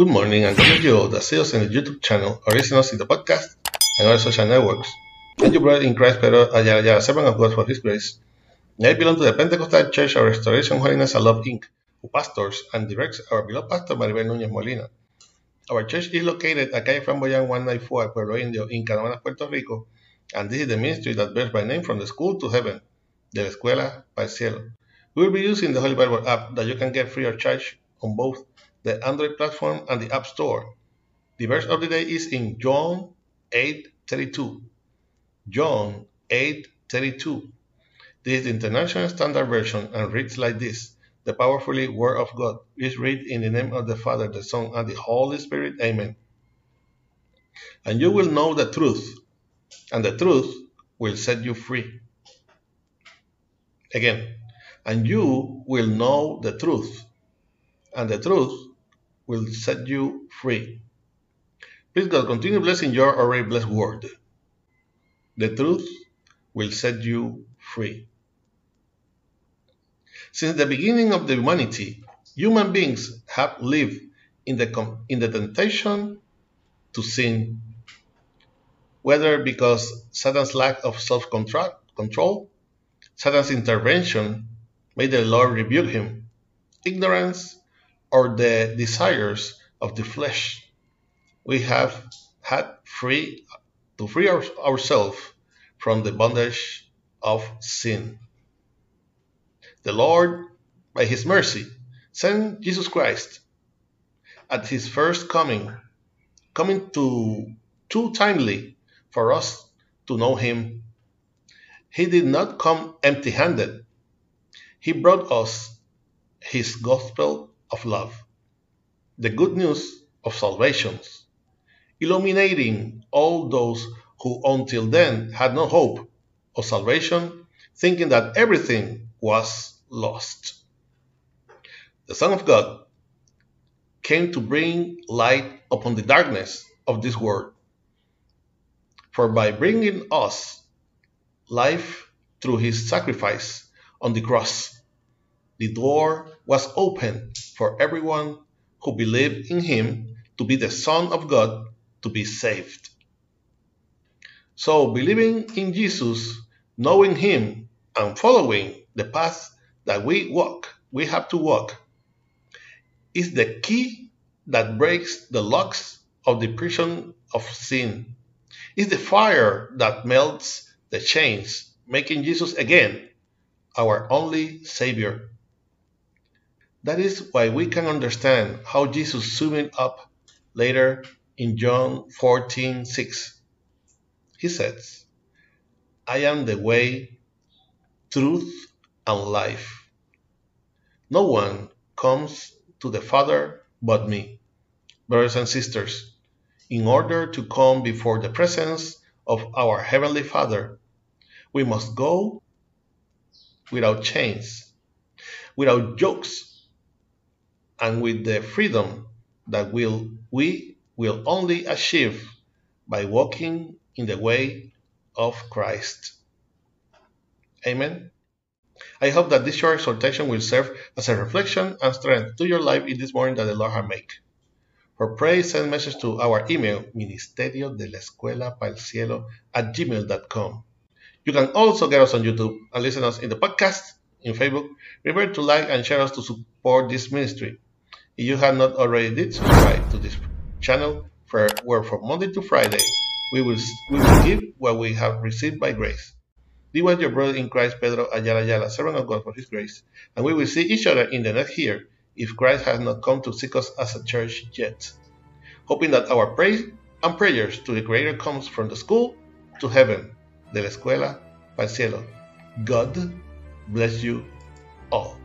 Good morning and welcome you see us in the YouTube channel or listen us in the podcast and other social networks. I'm your brother in Christ, Pedro Ayala servant of God for His grace. I belong to the Pentecostal Church of Restoration Holiness and Love Inc., who pastors and directs our beloved pastor Maribel Núñez Molina. Our church is located at Calle Flamboyant 194, Pueblo Indio, in Canóvanas, Puerto Rico, and this is the ministry that bears my name from the school to heaven, de la escuela para el cielo. We will be using the Holy Bible app that you can get free of charge on both the Android platform and the App Store. The verse of the day is in John 8:32. John 8:32. This is the International Standard Version and reads like this: The powerfully Word of God is read in the name of the Father, the Son, and the Holy Spirit. Amen. And you will know the truth, and the truth will set you free. Again, and you will know the truth, and the truth will set you free. Please God, continue blessing your already blessed word. The truth will set you free. Since the beginning of the humanity, human beings have lived in the, in the temptation to sin, whether because Satan's lack of self control, Satan's intervention made the Lord rebuke him, ignorance, or the desires of the flesh. We have had free to free our, ourselves from the bondage of sin. The Lord, by his mercy, sent Jesus Christ at his first coming, coming to too timely for us to know him. He did not come empty handed. He brought us his gospel of love, the good news of salvation, illuminating all those who until then had no hope of salvation, thinking that everything was lost. The Son of God came to bring light upon the darkness of this world. For by bringing us life through his sacrifice on the cross, the door was open for everyone who believed in him to be the Son of God to be saved. So, believing in Jesus, knowing him, and following the path that we walk, we have to walk, is the key that breaks the locks of the prison of sin. Is the fire that melts the chains, making Jesus again our only Savior. That is why we can understand how Jesus summed up later in John 14 6. He says, I am the way, truth, and life. No one comes to the Father but me. Brothers and sisters, in order to come before the presence of our Heavenly Father, we must go without chains, without yokes and with the freedom that will, we will only achieve by walking in the way of Christ. Amen. I hope that this short exhortation will serve as a reflection and strength to your life in this morning that the Lord has made. For praise, send message to our email, ministerio de la escuela para el cielo at gmail.com. You can also get us on YouTube and listen us in the podcast, in Facebook. Remember to like and share us to support this ministry. If you have not already did subscribe to this channel, for, where from Monday to Friday we will, we will give what we have received by grace. This was your brother in Christ, Pedro Ayala Ayala, servant of God for his grace, and we will see each other in the next year if Christ has not come to seek us as a church yet. Hoping that our praise and prayers to the Creator comes from the school to heaven, de la escuela para el cielo. God bless you all.